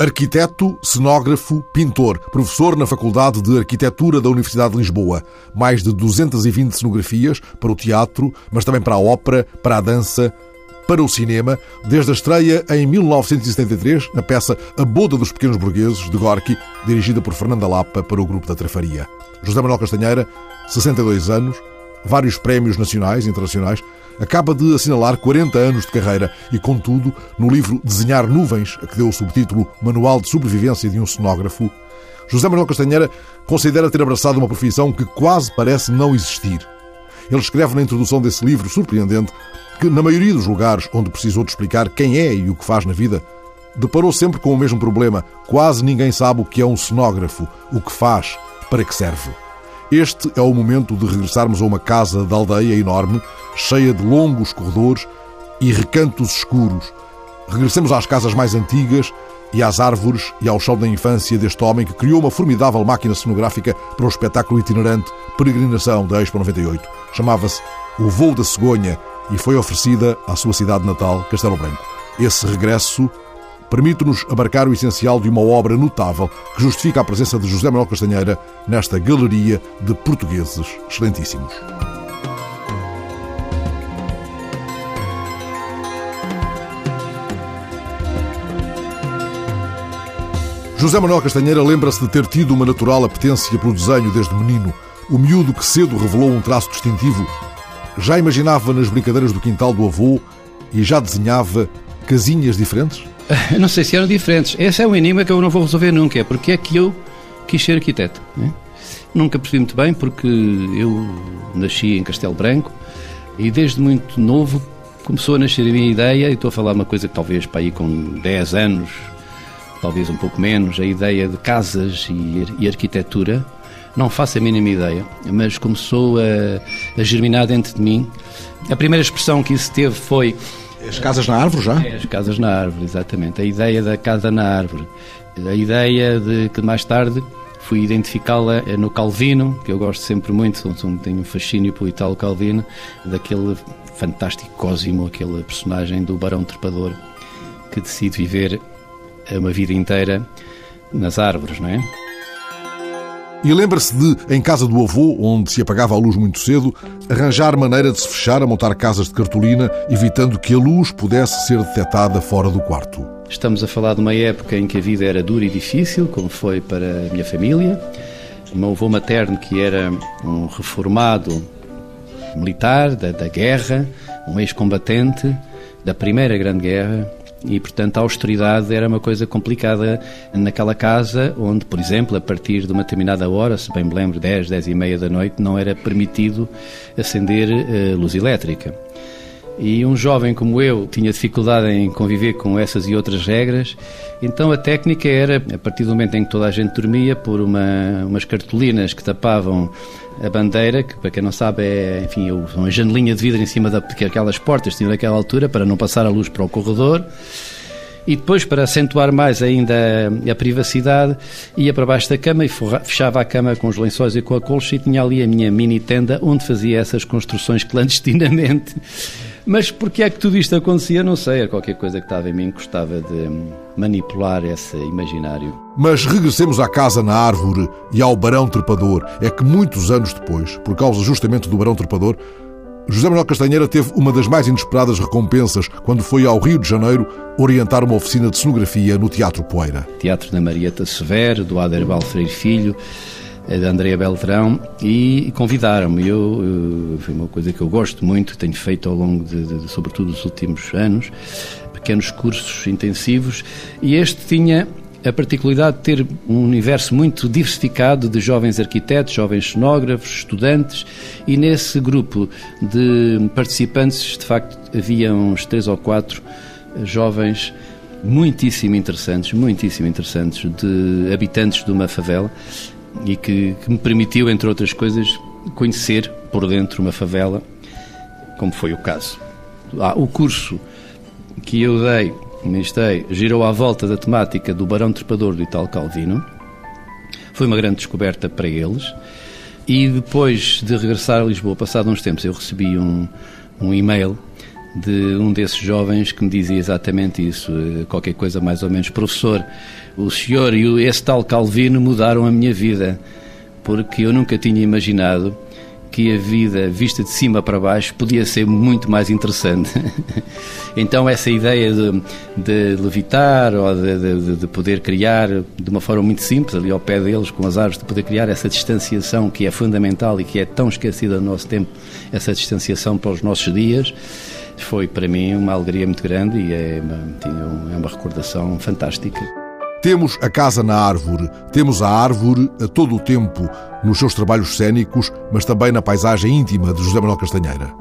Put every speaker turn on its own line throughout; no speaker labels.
Arquiteto, cenógrafo, pintor, professor na Faculdade de Arquitetura da Universidade de Lisboa. Mais de 220 cenografias para o teatro, mas também para a ópera, para a dança, para o cinema, desde a estreia em 1973 na peça A Boda dos Pequenos Burgueses, de Gorky, dirigida por Fernanda Lapa para o Grupo da Trafaria. José Manuel Castanheira, 62 anos, vários prémios nacionais e internacionais, acaba de assinalar 40 anos de carreira e, contudo, no livro Desenhar Nuvens, a que deu o subtítulo Manual de Sobrevivência de um Cenógrafo, José Manuel Castanheira considera ter abraçado uma profissão que quase parece não existir. Ele escreve na introdução desse livro surpreendente que, na maioria dos lugares onde precisou de explicar quem é e o que faz na vida, deparou sempre com o mesmo problema. Quase ninguém sabe o que é um cenógrafo, o que faz, para que serve. Este é o momento de regressarmos a uma casa da aldeia enorme, cheia de longos corredores e recantos escuros. Regressemos às casas mais antigas e às árvores e ao chão da infância deste homem que criou uma formidável máquina cenográfica para o espetáculo itinerante Peregrinação da Expo 98. Chamava-se O Voo da Cegonha e foi oferecida à sua cidade natal, Castelo Branco. Esse regresso permite-nos abarcar o essencial de uma obra notável que justifica a presença de José Manuel Castanheira nesta galeria de portugueses excelentíssimos. José Manuel Castanheira lembra-se de ter tido uma natural apetência pelo desenho desde menino. O miúdo que cedo revelou um traço distintivo. Já imaginava nas brincadeiras do quintal do avô e já desenhava casinhas diferentes?
Não sei se eram diferentes. Esse é um enigma que eu não vou resolver nunca. É porque é que eu quis ser arquiteto. Né? Nunca percebi muito bem, porque eu nasci em Castelo Branco e desde muito novo começou a nascer a minha ideia, e estou a falar uma coisa que talvez para aí com 10 anos, talvez um pouco menos, a ideia de casas e, e arquitetura. Não faço a mínima ideia, mas começou a, a germinar dentro de mim. A primeira expressão que isso teve foi
as casas na árvore já?
É, as casas na árvore, exatamente. A ideia da casa na árvore. A ideia de que mais tarde fui identificá-la no Calvino, que eu gosto sempre muito, tenho um fascínio pelo Italo Calvino, daquele fantástico Cosimo, aquele personagem do Barão Trepador, que decide viver uma vida inteira nas árvores, não é?
E lembra-se de, em casa do avô, onde se apagava a luz muito cedo, arranjar maneira de se fechar a montar casas de cartolina, evitando que a luz pudesse ser detectada fora do quarto.
Estamos a falar de uma época em que a vida era dura e difícil, como foi para a minha família. O meu avô materno, que era um reformado militar da, da guerra, um ex-combatente da Primeira Grande Guerra, e, portanto, a austeridade era uma coisa complicada naquela casa, onde, por exemplo, a partir de uma determinada hora, se bem me lembro, 10, 10 e meia da noite, não era permitido acender uh, luz elétrica. E um jovem como eu tinha dificuldade em conviver com essas e outras regras, então a técnica era, a partir do momento em que toda a gente dormia, por uma, umas cartolinas que tapavam a bandeira, que para quem não sabe é, enfim, uma janelinha de vidro em cima da, porque aquelas portas tinham naquela altura para não passar a luz para o corredor. E depois, para acentuar mais ainda a, a privacidade, ia para baixo da cama e forra, fechava a cama com os lençóis e com a colcha e tinha ali a minha mini tenda onde fazia essas construções clandestinamente mas porque é que tudo isto acontecia, não sei. Era qualquer coisa que estava em mim que gostava de manipular esse imaginário.
Mas regressemos à casa na árvore e ao Barão Trepador. É que muitos anos depois, por causa justamente do Barão Trepador, José Manuel Castanheira teve uma das mais inesperadas recompensas quando foi ao Rio de Janeiro orientar uma oficina de cenografia no Teatro Poeira.
Teatro da Marieta Severo, do Aderbal Freire Filho, é da Andrea Beltrão, e convidaram-me. Eu, eu, foi uma coisa que eu gosto muito, tenho feito ao longo de, de, sobretudo dos últimos anos, pequenos cursos intensivos, e este tinha a particularidade de ter um universo muito diversificado de jovens arquitetos, jovens cenógrafos, estudantes, e nesse grupo de participantes, de facto, havia uns três ou quatro jovens muitíssimo interessantes, muitíssimo interessantes, de habitantes de uma favela e que, que me permitiu, entre outras coisas, conhecer por dentro uma favela, como foi o caso. Ah, o curso que eu dei, ministrei, girou à volta da temática do Barão Trepador do Italo Calvino. Foi uma grande descoberta para eles. E depois de regressar a Lisboa, passado uns tempos, eu recebi um, um e-mail de um desses jovens que me dizia exatamente isso, eh, qualquer coisa mais ou menos, professor, o senhor e esse tal Calvino mudaram a minha vida, porque eu nunca tinha imaginado que a vida vista de cima para baixo podia ser muito mais interessante. então, essa ideia de, de levitar ou de, de, de, poder criar de uma forma muito simples, ali ao pé deles, com as árvores, de poder criar essa distanciação que é fundamental e que é tão esquecida no nosso tempo, essa distanciação para os nossos dias, foi para mim uma alegria muito grande e é uma, é uma recordação fantástica.
Temos a casa na árvore, temos a árvore a todo o tempo, nos seus trabalhos cênicos, mas também na paisagem íntima de José Manuel Castanheira.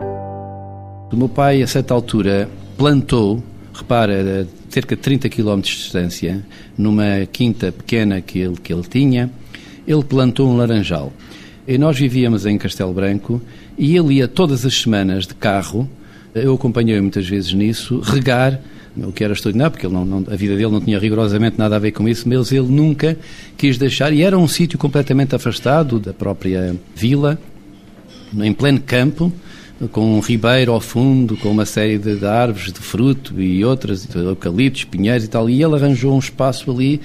O meu pai, a certa altura, plantou, repara, a cerca de 30 km de distância, numa quinta pequena que ele, que ele tinha, ele plantou um laranjal. E nós vivíamos em Castelo Branco e ele ia todas as semanas de carro, eu acompanhei muitas vezes nisso, regar o que era extraordinário, porque não, não, a vida dele não tinha rigorosamente nada a ver com isso, mas ele nunca quis deixar, e era um sítio completamente afastado da própria vila, em pleno campo, com um ribeiro ao fundo, com uma série de, de árvores de fruto e outras, eucaliptos, pinheiros e tal, e ele arranjou um espaço ali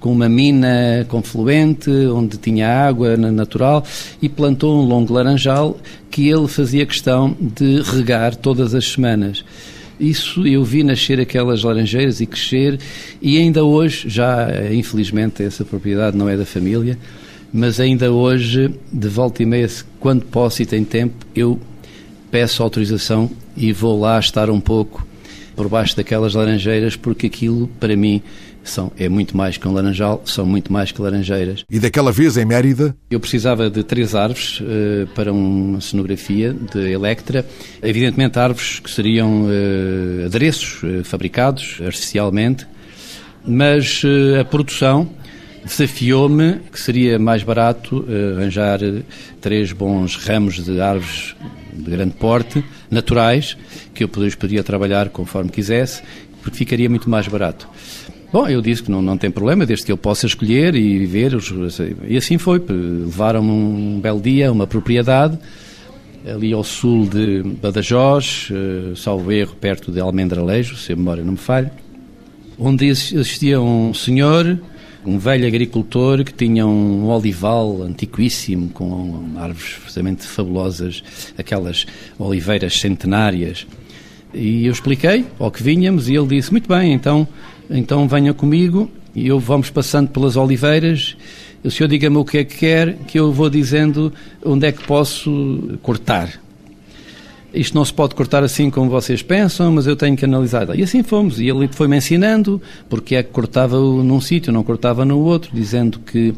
com uma mina confluente, onde tinha água natural, e plantou um longo laranjal que ele fazia questão de regar todas as semanas. Isso eu vi nascer aquelas laranjeiras e crescer, e ainda hoje, já infelizmente essa propriedade não é da família, mas ainda hoje, de volta e meia, quando posso e tenho tempo, eu peço autorização e vou lá estar um pouco por baixo daquelas laranjeiras, porque aquilo, para mim, são, é muito mais que um laranjal, são muito mais que laranjeiras.
E daquela vez em Mérida?
Eu precisava de três árvores uh, para uma cenografia de Electra. Evidentemente, árvores que seriam uh, adereços uh, fabricados artificialmente, mas a produção desafiou-me que seria mais barato arranjar três bons ramos de árvores de grande porte, naturais, que eu poderia trabalhar conforme quisesse, porque ficaria muito mais barato. Bom, eu disse que não, não tem problema, desde que eu possa escolher e ver. E assim foi. Levaram-me um belo dia a uma propriedade ali ao sul de Badajoz, uh, salvo erro, perto de Almendralejo, se a memória não me falha, onde existia um senhor, um velho agricultor, que tinha um olival antiquíssimo, com árvores absolutamente fabulosas, aquelas oliveiras centenárias. E eu expliquei ao que vínhamos e ele disse: Muito bem, então então venha comigo e eu vamos passando pelas oliveiras. O senhor diga-me o que é que quer, que eu vou dizendo onde é que posso cortar. Isto não se pode cortar assim como vocês pensam, mas eu tenho que analisar. E assim fomos. E ele foi-me ensinando porque é que cortava num sítio, não cortava no outro, dizendo que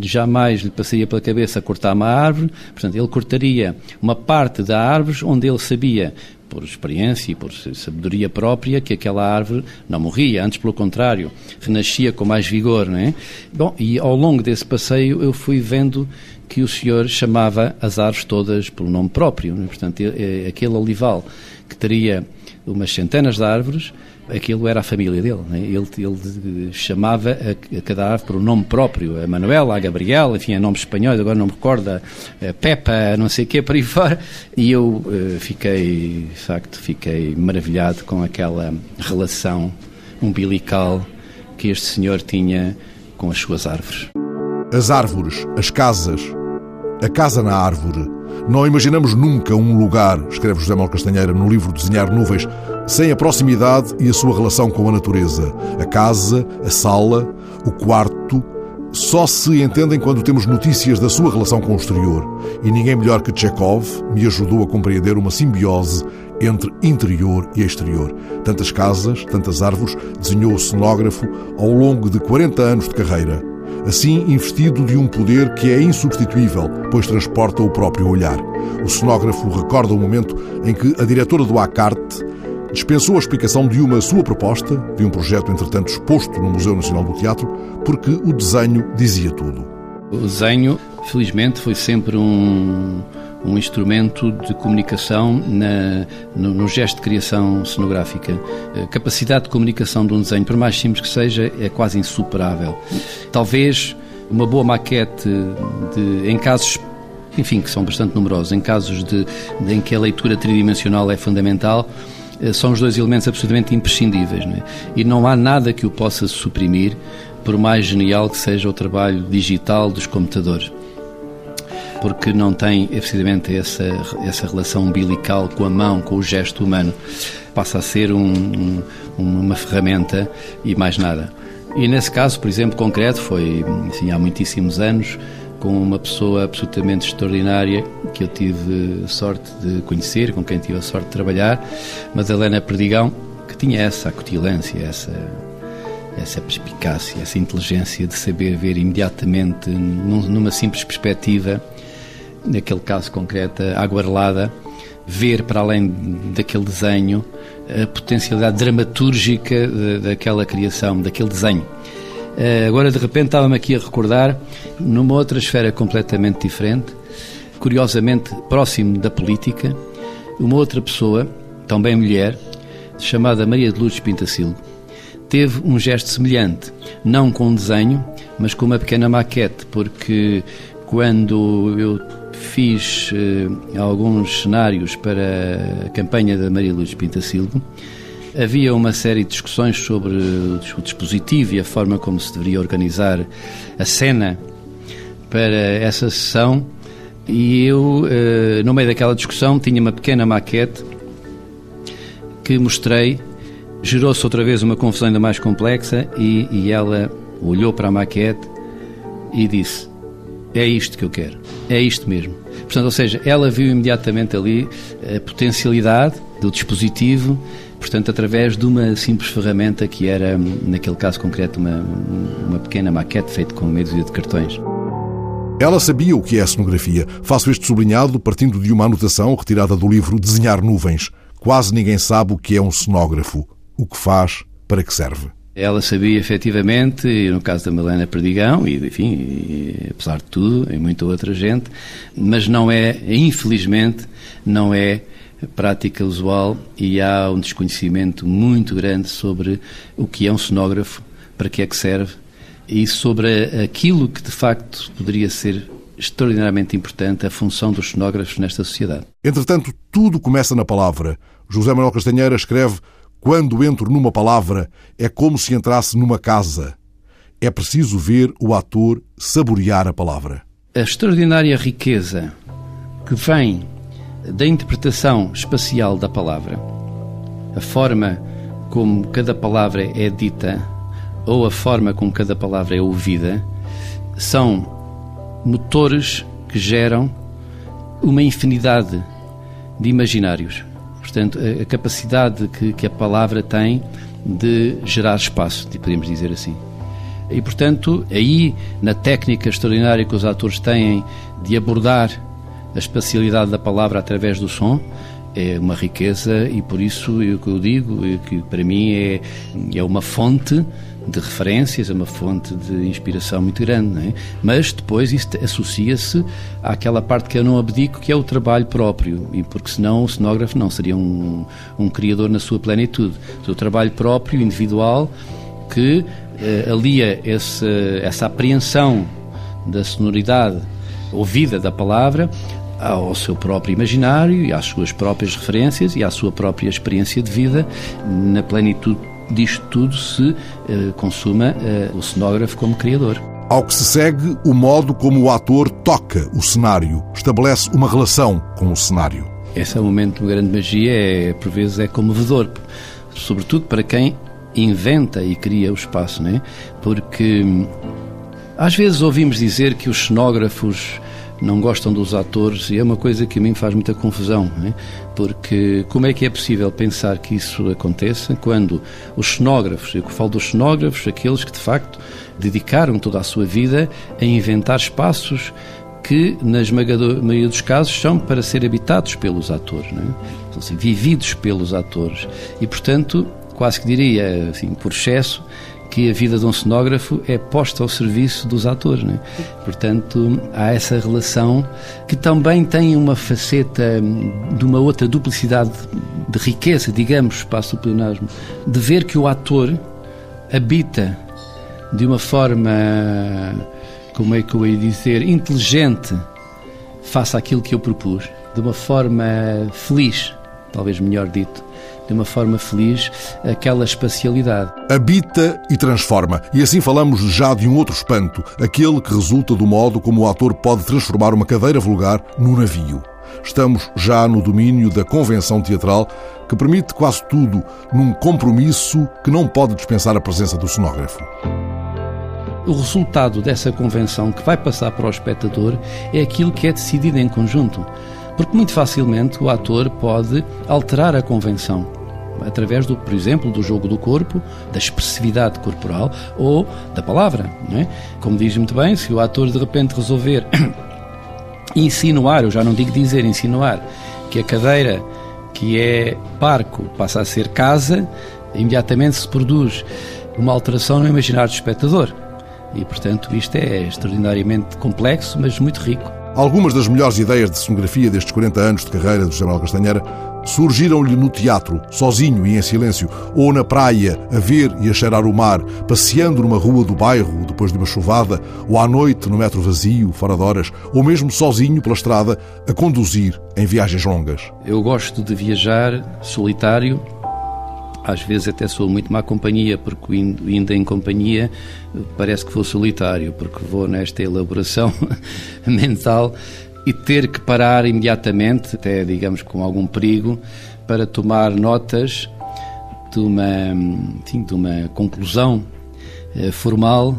jamais lhe passaria pela cabeça cortar uma árvore. Portanto, ele cortaria uma parte da árvore onde ele sabia por experiência e por sabedoria própria, que aquela árvore não morria, antes pelo contrário, renascia com mais vigor, não é? Bom, e ao longo desse passeio eu fui vendo que o senhor chamava as árvores todas pelo nome próprio, é? portanto, aquele olival que teria umas centenas de árvores, aquilo era a família dele. Né? Ele, ele, chamava a, a, cada árvore por um nome próprio, a Manuela, a Gabriel, enfim, a nomes espanhóis, agora não me recordo, a, a Pepa, não sei o quê, por aí fora. E eu uh, fiquei, de facto, fiquei maravilhado com aquela relação umbilical que este senhor tinha com as suas árvores.
As árvores, as casas, a casa na árvore. Não imaginamos nunca um lugar, escreve José Manuel Castanheira no livro Desenhar Nuvens, sem a proximidade e a sua relação com a natureza. A casa, a sala, o quarto, só se entendem quando temos notícias da sua relação com o exterior. E ninguém melhor que Chekhov me ajudou a compreender uma simbiose entre interior e exterior. Tantas casas, tantas árvores, desenhou o cenógrafo ao longo de 40 anos de carreira. Assim, investido de um poder que é insubstituível, pois transporta o próprio olhar. O cenógrafo recorda o momento em que a diretora do ACARTE dispensou a explicação de uma sua proposta, de um projeto entretanto exposto no Museu Nacional do Teatro, porque o desenho dizia tudo.
O desenho, felizmente, foi sempre um, um instrumento de comunicação na, no, no, gesto de criação cenográfica. A capacidade de comunicação de um desenho, por mais simples que seja, é quase insuperável. Talvez uma boa maquete de, em casos enfim, que são bastante numerosos, em casos de, de, em que a leitura tridimensional é fundamental, são os dois elementos absolutamente imprescindíveis. Não é? E não há nada que o possa suprimir, por mais genial que seja o trabalho digital dos computadores. Porque não tem, efetivamente, essa, essa relação umbilical com a mão, com o gesto humano. Passa a ser um, um, uma ferramenta e mais nada. E nesse caso, por exemplo, concreto, foi assim, há muitíssimos anos, com uma pessoa absolutamente extraordinária que eu tive sorte de conhecer, com quem tive a sorte de trabalhar, Madalena Perdigão, que tinha essa acutilância, essa, essa perspicácia, essa inteligência de saber ver imediatamente, numa simples perspectiva, naquele caso concreto, a aguarelada, ver para além daquele desenho a potencialidade dramatúrgica daquela criação, daquele desenho. Eh, agora, de repente, estava-me aqui a recordar, numa outra esfera completamente diferente, curiosamente próximo da política, uma outra pessoa, também mulher, chamada Maria de Lourdes Pintacilgo, teve um gesto semelhante, não com um desenho, mas com uma pequena maquete, porque quando eu fiz eh, alguns cenários para a campanha da Maria Lourdes Pintacilgo, Havia uma série de discussões sobre o dispositivo e a forma como se deveria organizar a cena para essa sessão e eu, eh, no meio daquela discussão, tinha uma pequena maquete que mostrei. Gerou-se outra vez uma confusão ainda mais complexa e, e ela olhou para a maquete e disse: É isto que eu quero, é isto mesmo. Portanto, ou seja, ela viu imediatamente ali a potencialidade do dispositivo portanto, através de uma simples ferramenta que era, naquele caso concreto, uma, uma pequena maquete feita com meia dúzia de cartões.
Ela sabia o que é a cenografia. Faço este sublinhado partindo de uma anotação retirada do livro Desenhar Nuvens. Quase ninguém sabe o que é um cenógrafo, o que faz, para que serve.
Ela sabia efetivamente, e no caso da Malena Perdigão, e enfim, e, apesar de tudo, e muita outra gente, mas não é, infelizmente, não é prática usual e há um desconhecimento muito grande sobre o que é um cenógrafo, para que é que serve e sobre aquilo que de facto poderia ser extraordinariamente importante a função dos cenógrafos nesta sociedade.
Entretanto, tudo começa na palavra. José Manuel Castanheira escreve: Quando entro numa palavra, é como se entrasse numa casa. É preciso ver o ator saborear a palavra.
A extraordinária riqueza que vem da interpretação espacial da palavra, a forma como cada palavra é dita ou a forma como cada palavra é ouvida, são motores que geram uma infinidade de imaginários. Portanto, a, capacidade que, que a palavra tem de gerar espaço, podemos dizer assim. E, portanto, aí, na técnica extraordinária que os atores têm de abordar a espacialidade da palavra através do som é uma riqueza e por isso o que eu digo é que para mim é, é uma fonte de referências, é uma fonte de inspiração muito grande, é? mas depois isso associa-se àquela parte que eu não abdico, que é o trabalho próprio, e porque senão o cenógrafo não seria um, um criador na sua plenitude. O trabalho próprio, individual, que eh, alia esse, essa apreensão da sonoridade ouvida da palavra ao seu próprio imaginário e às suas próprias referências e à sua própria experiência de vida, na plenitude disto tudo se eh, consuma eh, o cenógrafo como criador.
Ao que se segue o modo como o ator toca o cenário, estabelece uma relação com o cenário.
Esse é o momento de grande magia, é, por vezes é comovedor, sobretudo para quem inventa e cria o espaço, não é? Porque hum, às vezes ouvimos dizer que os cenógrafos não gostam dos atores e é uma coisa que a mim faz muita confusão, é? porque como é que é possível pensar que isso aconteça quando os cenógrafos, eu falo dos cenógrafos, aqueles que de facto dedicaram toda a sua vida a inventar espaços que, na maioria dos casos, são para ser habitados pelos atores, não é? são assim, vividos pelos atores. E, portanto, quase que diria, assim, por excesso, que a vida de um cenógrafo é posta ao serviço dos atores. Né? Portanto, há essa relação que também tem uma faceta de uma outra duplicidade de riqueza, digamos, passo o pleonasmo, de ver que o ator habita de uma forma, como é que eu ia dizer, inteligente, face àquilo que eu propus, de uma forma feliz, talvez melhor dito, de uma forma feliz aquela espacialidade.
Habita e transforma. E assim falamos já de um outro espanto, aquele que resulta do modo como o ator pode transformar uma cadeira vulgar num navio. Estamos já no domínio da convenção teatral, que permite quase tudo num compromisso que não pode dispensar a presença do cenógrafo.
O resultado dessa convenção que vai passar para o espectador é aquilo que é decidido em conjunto. Porque muito facilmente o ator pode alterar a convenção através do, por exemplo, do jogo do corpo, da expressividade corporal ou da palavra, não é? Como diz muito bem, se o ator de repente resolver insinuar, eu já não digo dizer, insinuar, que a cadeira que é parco passa a ser casa, imediatamente se produz uma alteração no imaginário do espectador. E, portanto, isto é extraordinariamente complexo, mas muito rico.
Algumas das melhores ideias de cenografia destes 40 anos de carreira José Manuel Castanheira surgiram-lhe no teatro, sozinho e em silêncio, ou na praia, a ver e a cheirar o mar, passeando numa rua do bairro depois de uma chuvada, ou à noite no metro vazio, fora de horas, ou mesmo sozinho pela estrada, a conduzir em viagens longas.
Eu gosto de viajar solitário, às vezes até sou muito má companhia, porque indo em companhia parece que vou solitário, porque vou nesta elaboração mental e ter que parar imediatamente, até digamos com algum perigo, para tomar notas de uma, enfim, de uma conclusão eh, formal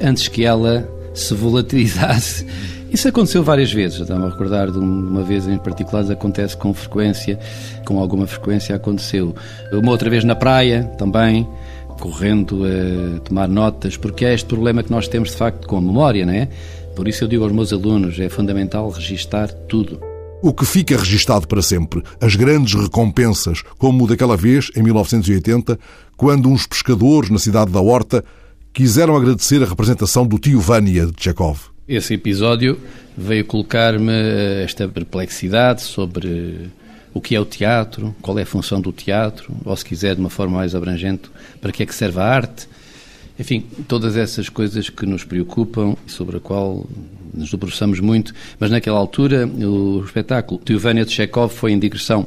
antes que ela se volatilizasse isso aconteceu várias vezes, estava a recordar de uma vez em particular, acontece com frequência, com alguma frequência aconteceu. Uma outra vez na praia também, correndo a tomar notas, porque é este problema que nós temos de facto com a memória, não é? Por isso eu digo aos meus alunos, é fundamental registar tudo.
O que fica registado para sempre, as grandes recompensas, como daquela vez, em 1980, quando uns pescadores na cidade da Horta quiseram agradecer a representação do tio Vânia de Chekhov.
Esse episódio veio colocar-me esta perplexidade sobre o que é o teatro, qual é a função do teatro, ou se quiser de uma forma mais abrangente, para que é que serve a arte. Enfim, todas essas coisas que nos preocupam e sobre a qual nos debruçamos muito, mas naquela altura o espetáculo Tiovânia de Chekhov foi em digressão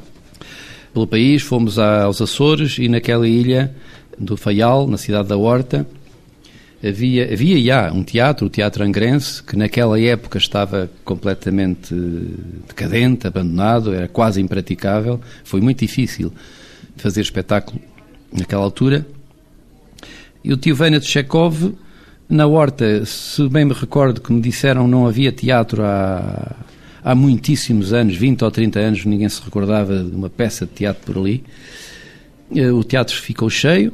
pelo país, fomos aos Açores e naquela ilha do Faial, na cidade da Horta, havia, havia já um teatro, o Teatro Angrense, que naquela época estava completamente decadente, abandonado, era quase impraticável. Foi muito difícil fazer espetáculo naquela altura. E o tio Vênia de Chekhov, na Horta, se bem me recordo que me disseram não havia teatro há, há muitíssimos anos, 20 ou 30 anos, ninguém se recordava de uma peça de teatro por ali. Eh, o teatro ficou cheio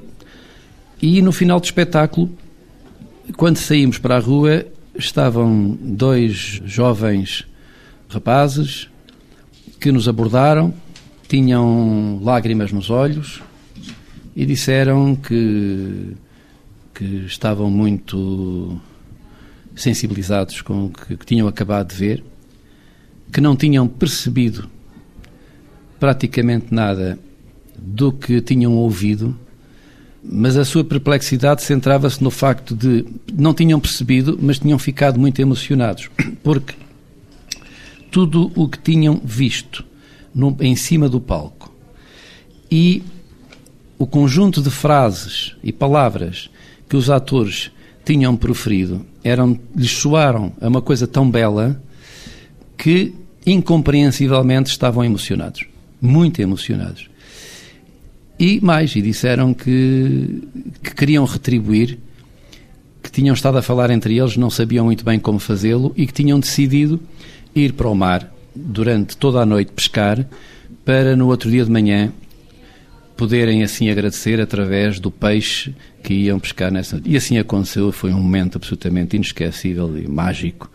e no final do espetáculo quando saímos para a rua, estavam dois jovens rapazes que nos abordaram, tinham lágrimas nos olhos e disseram que, que estavam muito sensibilizados com o que, que tinham acabado de ver, que não tinham percebido praticamente nada do que tinham ouvido mas a sua perplexidade centrava-se no facto de não tinham percebido, mas tinham ficado muito emocionados, porque tudo o que tinham visto no, em cima do palco e o conjunto de frases e palavras que os atores tinham proferido eram, lhes soaram a uma coisa tão bela que incompreensivelmente estavam emocionados, muito emocionados. E mais, e disseram que, que queriam retribuir, que tinham estado a falar entre eles, não sabiam muito bem como fazê-lo e que tinham decidido ir para o mar durante toda a noite pescar para no outro dia de manhã poderem assim agradecer através do peixe que iam pescar nessa. E assim aconteceu, foi um momento absolutamente inesquecível e mágico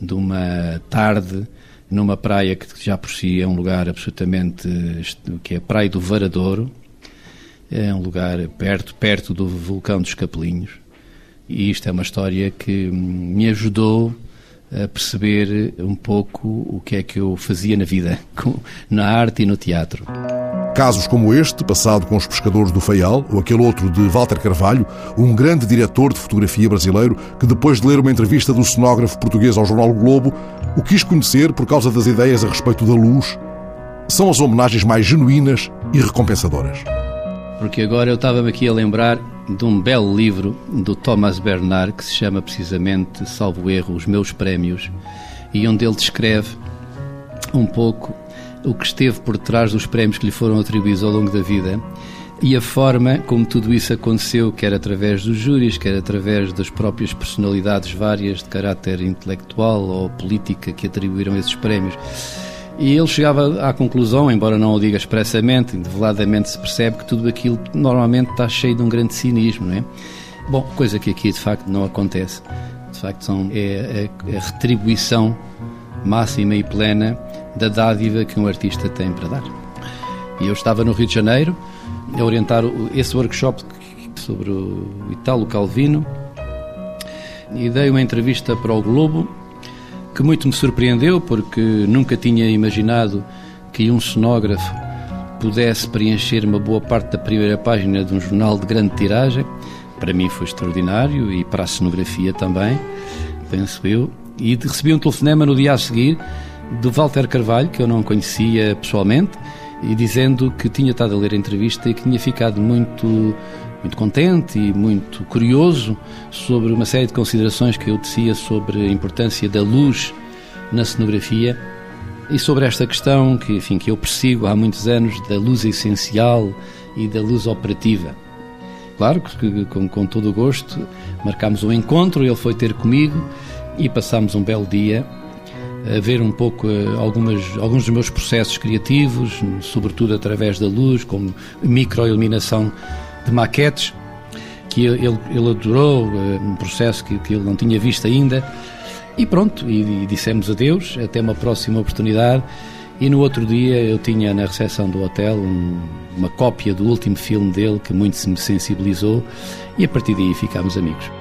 de uma tarde numa praia que já por si é um lugar absolutamente que é a Praia do Varadouro, é um lugar perto, perto do vulcão dos Capelinhos. E isto é uma história que me ajudou a perceber um pouco o que é que eu fazia na vida, na arte e no teatro.
Casos como este, passado com os pescadores do Faial, ou aquele outro de Walter Carvalho, um grande diretor de fotografia brasileiro que, depois de ler uma entrevista do cenógrafo português ao jornal Globo, o quis conhecer por causa das ideias a respeito da luz são as homenagens mais genuínas e recompensadoras.
Porque agora eu estava-me aqui a lembrar de um belo livro do Thomas Bernard que se chama precisamente, salvo erro, Os Meus Prémios, e onde ele descreve um pouco o que esteve por trás dos prémios que lhe foram atribuídos ao longo da vida e a forma como tudo isso aconteceu, quer através dos júris, quer através das próprias personalidades várias de caráter intelectual ou política que atribuíram esses prémios. E ele chegava à conclusão, embora não o diga expressamente, develadamente se percebe que tudo aquilo normalmente está cheio de um grande cinismo, não é? Bom, coisa que aqui de facto não acontece. De facto, são, é a, retribuição máxima e plena da dádiva que um artista tem para dar. E eu estava no Rio de Janeiro a orientar esse workshop sobre o Italo Calvino e dei uma entrevista para o Globo que muito me surpreendeu porque nunca tinha imaginado que um cenógrafo pudesse preencher uma boa parte da primeira página de um jornal de grande tiragem. Para mim foi extraordinário e para a cenografia também, penso eu. E recebi um telefonema no dia a seguir do Walter Carvalho, que eu não conhecia pessoalmente, e dizendo que tinha estado a ler a entrevista e que tinha ficado muito muito contente e muito curioso sobre uma série de considerações que eu tecia sobre a importância da luz na cenografia e sobre esta questão que, enfim, que eu persigo há muitos anos da luz essencial e da luz operativa. Claro que com, com todo o gosto marcámos um encontro, ele foi ter comigo e passámos um belo dia a ver um pouco eh, algumas, alguns dos meus processos criativos, sobretudo através da luz, como microiluminação de maquetes, que ele, ele adorou, eh, um processo que, que ele não tinha visto ainda. E pronto, e, e dissemos adeus, até uma próxima oportunidade. E no outro dia eu tinha na recepção do hotel um, uma cópia do último filme dele que muito se me sensibilizou e a partir daí ficámos amigos.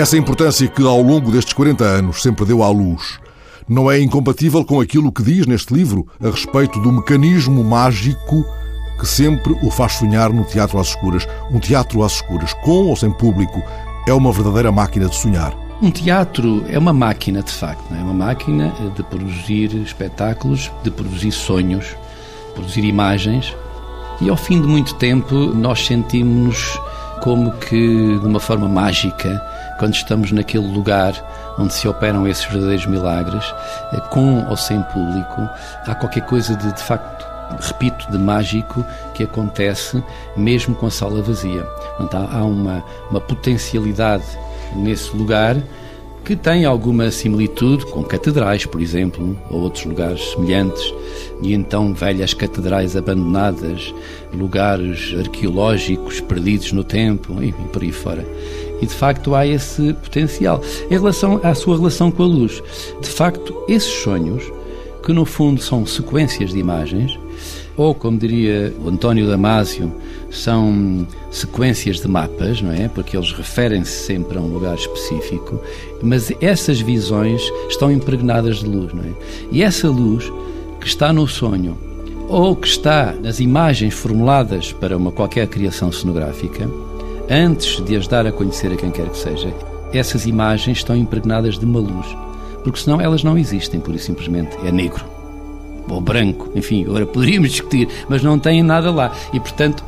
Essa importância que ao longo destes 40 anos sempre deu à luz não é incompatível com aquilo que diz neste livro a respeito do mecanismo mágico que sempre o faz sonhar no teatro às escuras. Um teatro às escuras, com ou sem público, é uma verdadeira máquina de sonhar.
Um teatro é uma máquina, de facto, é uma máquina de produzir espetáculos, de produzir sonhos, produzir imagens. E ao fim de muito tempo, nós sentimos como que de uma forma mágica, quando estamos naquele lugar onde se operam esses verdadeiros milagres, eh, com ou sem público, há qualquer coisa de, de facto repito, de mágico que acontece mesmo com a sala vazia. Há uma, uma potencialidade nesse lugar que tem alguma similitude com catedrais, por exemplo, ou outros lugares semelhantes, e então velhas catedrais abandonadas, lugares arqueológicos perdidos no tempo, e por aí fora. E de facto há esse potencial. Em relação à sua relação com a luz, de facto, esses sonhos, que no fundo são sequências de imagens, ou, como diria o António Damasio, são sequências de mapas, não é? Porque eles referem-se sempre a um lugar específico, mas essas visões estão impregnadas de luz, não é? E essa luz que está no sonho ou que está nas imagens formuladas para uma qualquer criação cenográfica, antes de as dar a conhecer a quem quer que seja, essas imagens estão impregnadas de uma luz, porque senão elas não existem, por e simplesmente é negro ou branco, enfim, agora poderíamos discutir, mas não tem nada lá. E, portanto,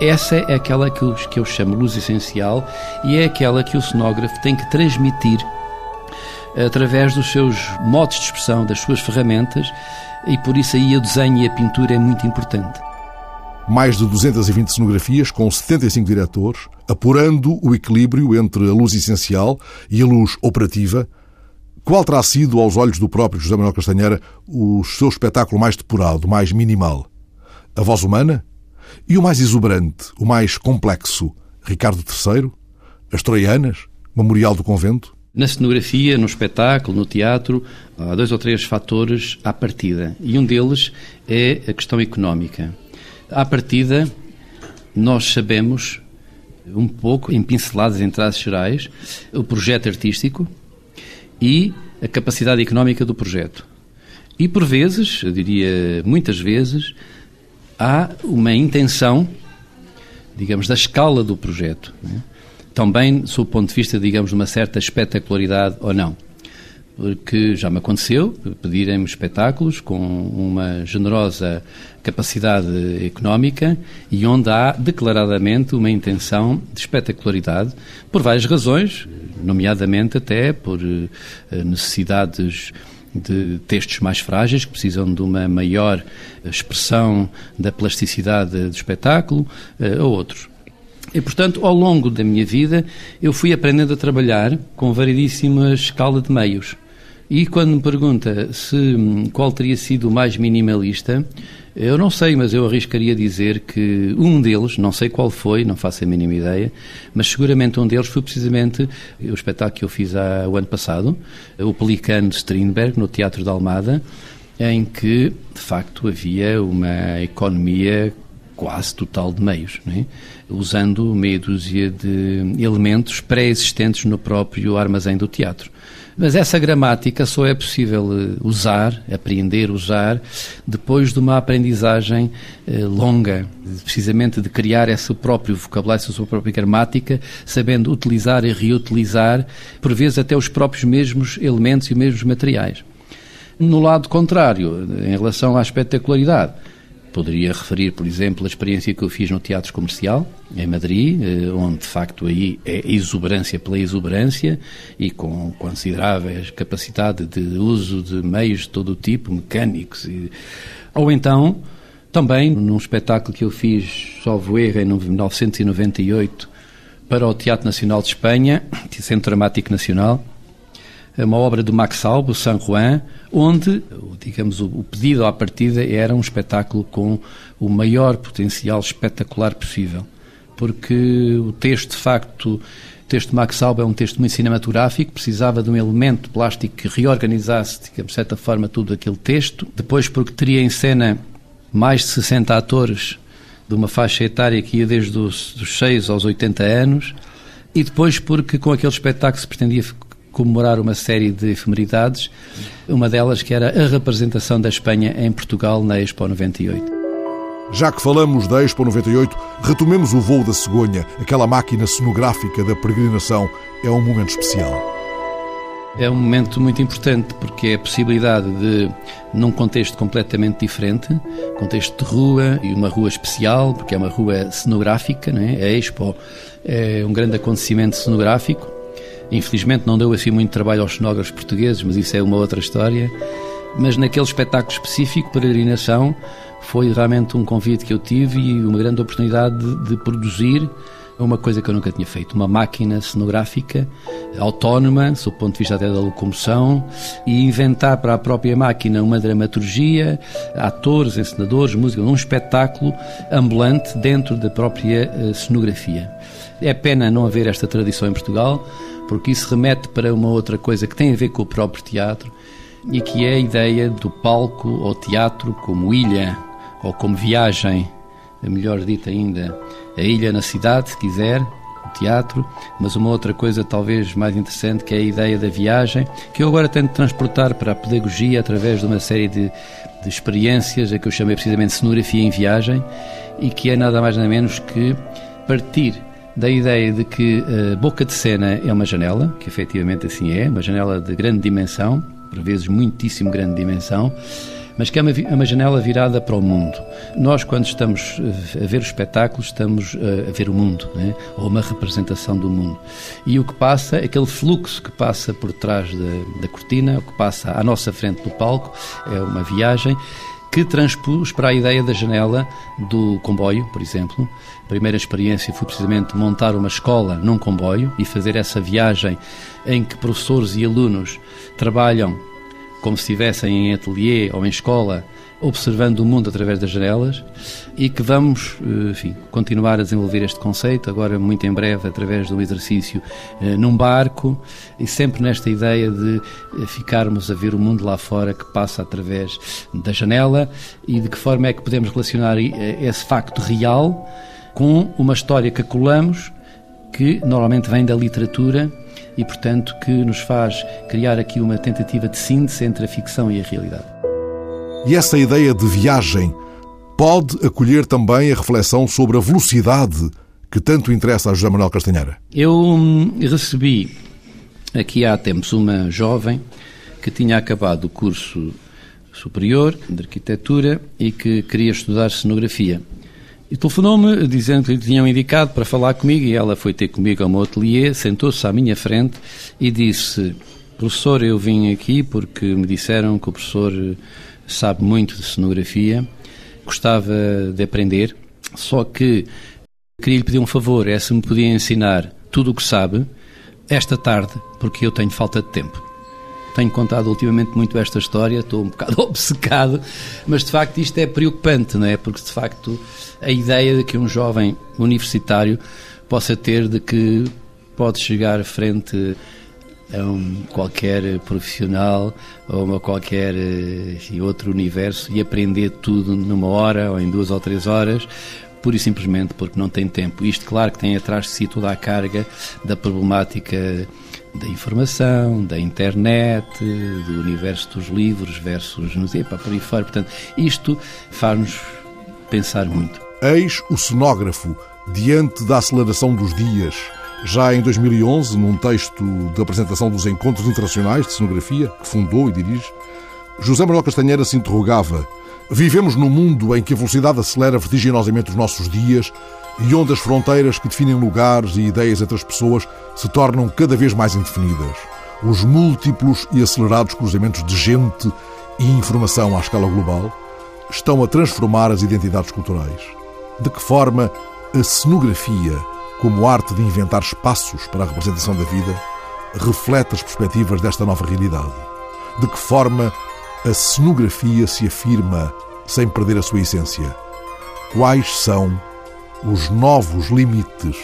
essa é aquela que eu, que eu chamo luz essencial e é aquela que o cenógrafo tem que transmitir através dos seus modos de expressão, das suas ferramentas, e por isso aí o desenho e a pintura é muito importante.
Mais de 220 cenografias com 75 diretores, apurando o equilíbrio entre a luz essencial e a luz operativa, qual terá sido, aos olhos do próprio José Manuel Castanheira, o seu espetáculo mais depurado, mais minimal? A voz humana? E o mais exuberante, o mais complexo? Ricardo III? As Troianas? Memorial do Convento?
Na cenografia, no espetáculo, no teatro, há dois ou três fatores à partida. E um deles é a questão económica. À partida, nós sabemos, um pouco, em pinceladas em traços gerais, o projeto artístico, e a capacidade económica do projeto. E por vezes, eu diria muitas vezes, há uma intenção, digamos, da escala do projeto. Né? Também, sob o ponto de vista, digamos, de uma certa espetacularidade ou não. Porque já me aconteceu pedirem-me espetáculos com uma generosa capacidade económica e onde há declaradamente uma intenção de espetacularidade, por várias razões, nomeadamente até por eh, necessidades de textos mais frágeis, que precisam de uma maior expressão da plasticidade do espetáculo, eh, ou outros. E, portanto, ao longo da minha vida, eu fui aprendendo a trabalhar com variedíssima escala de meios. E quando me pergunta se hum, qual teria sido o mais minimalista, eu não sei, mas eu arriscaria dizer que um deles, não sei qual foi, não faço a mínima ideia, mas seguramente um deles foi precisamente o espetáculo que eu fiz há, o ano passado, o Pelicano de Strindberg, no Teatro da Almada, em que, de facto, havia uma economia quase total de meios, é? usando meia dúzia de elementos pré-existentes no próprio armazém do teatro. Mas essa gramática só é possível eh, usar, aprender, usar, depois de uma aprendizagem eh, longa, precisamente de criar esse próprio vocabulário, essa sua própria gramática, sabendo utilizar e reutilizar, por vezes até os próprios mesmos elementos e mesmos materiais. No lado contrário, em relação à espetacularidade, Poderia referir, por exemplo, a experiência que eu fiz no Teatro Comercial, em Madrid, eh, onde de facto aí é exuberância pela exuberância e com considerável capacidade de uso de meios de todo o tipo, mecânicos. E... Ou então, também num espetáculo que eu fiz, salvo erro, em 1998, para o Teatro Nacional de Espanha, Centro Dramático Nacional, uma obra do Max Albo, San Juan, onde, digamos, o pedido à partida era um espetáculo com o maior potencial espetacular possível. Porque o texto, de facto, o texto de Max Albo é um texto muito cinematográfico, precisava de um elemento plástico que reorganizasse, digamos, de certa forma, tudo aquele texto. Depois, porque teria em cena mais de 60 atores de uma faixa etária que ia desde os, dos 6 aos 80 anos, e depois porque com aquele espetáculo se pretendia comemorar uma série de efemeridades, uma delas que era a representação da Espanha em Portugal na Expo 98.
Já que falamos da Expo 98, retomemos o voo da cegonha. Aquela máquina cenográfica da peregrinação é um momento especial.
É um momento muito importante porque é a possibilidade de, num contexto completamente diferente, contexto de rua e uma rua especial, porque é uma rua cenográfica, né? a Expo é um grande acontecimento cenográfico, Infelizmente não deu assim muito trabalho aos cenógrafos portugueses, mas isso é uma outra história. Mas naquele espetáculo específico, Peregrinação, foi realmente um convite que eu tive e uma grande oportunidade de, de produzir uma coisa que eu nunca tinha feito, uma máquina cenográfica autónoma, sob o ponto de vista até da locomoção, e inventar para a própria máquina uma dramaturgia, atores, encenadores, música, um espetáculo ambulante dentro da própria eh, cenografia. É pena não haver esta tradição em Portugal, porque isso remete para uma outra coisa que tem a ver com o próprio teatro e que é a ideia do palco ou teatro como ilha ou como viagem, melhor dito ainda, a ilha na cidade, se quiser, o teatro, mas uma outra coisa talvez mais interessante que é a ideia da viagem, que eu agora tento transportar para a pedagogia através de uma série de, de experiências, a que eu chamei precisamente cenografia em viagem, e que é nada mais nada menos que partir da ideia de que a boca de cena é uma janela, que efetivamente assim é, uma janela de grande dimensão, por vezes muitíssimo grande dimensão, mas que é uma, é uma janela virada para o mundo. Nós, quando estamos a ver o espetáculo, estamos a ver o mundo, né? ou uma representação do mundo. E o que passa, aquele fluxo que passa por trás da, da cortina, o que passa à nossa frente no palco, é uma viagem que transpus para a ideia da janela do comboio, por exemplo. Primeira experiência foi precisamente montar uma escola num comboio e fazer essa viagem em que professores e alunos trabalham como se estivessem em ateliê ou em escola observando o mundo através das janelas e que vamos, eh, enfim, continuar a desenvolver este conceito, agora muito em breve, através do exercício eh, num barco e sempre nesta ideia de eh, ficarmos a ver o mundo lá fora que passa através da janela e de que forma é que podemos relacionar esse facto real com uma história que colamos que normalmente vem da literatura e, portanto, que nos faz criar aqui uma tentativa de síntese entre a ficção e a realidade.
E essa ideia de viagem pode acolher também a reflexão sobre a velocidade que tanto interessa a José Manuel Castanheira?
Eu hum, recebi aqui há tempos uma jovem que tinha acabado o curso superior de arquitetura e que queria estudar cenografia. E telefonou-me dizendo que lhe tinham indicado para falar comigo e ela foi ter comigo ao meu ateliê, sentou-se à minha frente e disse: Professor, eu vim aqui porque me disseram que o professor sabe muito de cenografia, gostava de aprender, só que queria lhe pedir um favor: é se me podia ensinar tudo o que sabe esta tarde, porque eu tenho falta de tempo. Tenho contado ultimamente muito esta história, estou um bocado obcecado, mas de facto isto é preocupante, não é? Porque de facto a ideia de que um jovem universitário possa ter de que pode chegar frente a um qualquer profissional ou a qualquer eh, outro universo e aprender tudo numa hora ou em duas ou três horas, pura e simplesmente porque não tem tempo. Isto, claro, que tem atrás de si toda a carga da problemática da informação, da internet, do universo dos livros versus, não sei, para por aí fora. Portanto, isto faz-nos pensar muito.
Eis o cenógrafo diante da aceleração dos dias. Já em 2011, num texto de apresentação dos Encontros Internacionais de Cenografia, que fundou e dirige, José Manuel Castanheira se interrogava: Vivemos num mundo em que a velocidade acelera vertiginosamente os nossos dias e onde as fronteiras que definem lugares e ideias entre as pessoas se tornam cada vez mais indefinidas. Os múltiplos e acelerados cruzamentos de gente e informação à escala global estão a transformar as identidades culturais. De que forma a cenografia, como arte de inventar espaços para a representação da vida, reflete as perspectivas desta nova realidade? De que forma a cenografia se afirma sem perder a sua essência? Quais são os novos limites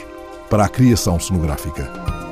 para a criação cenográfica.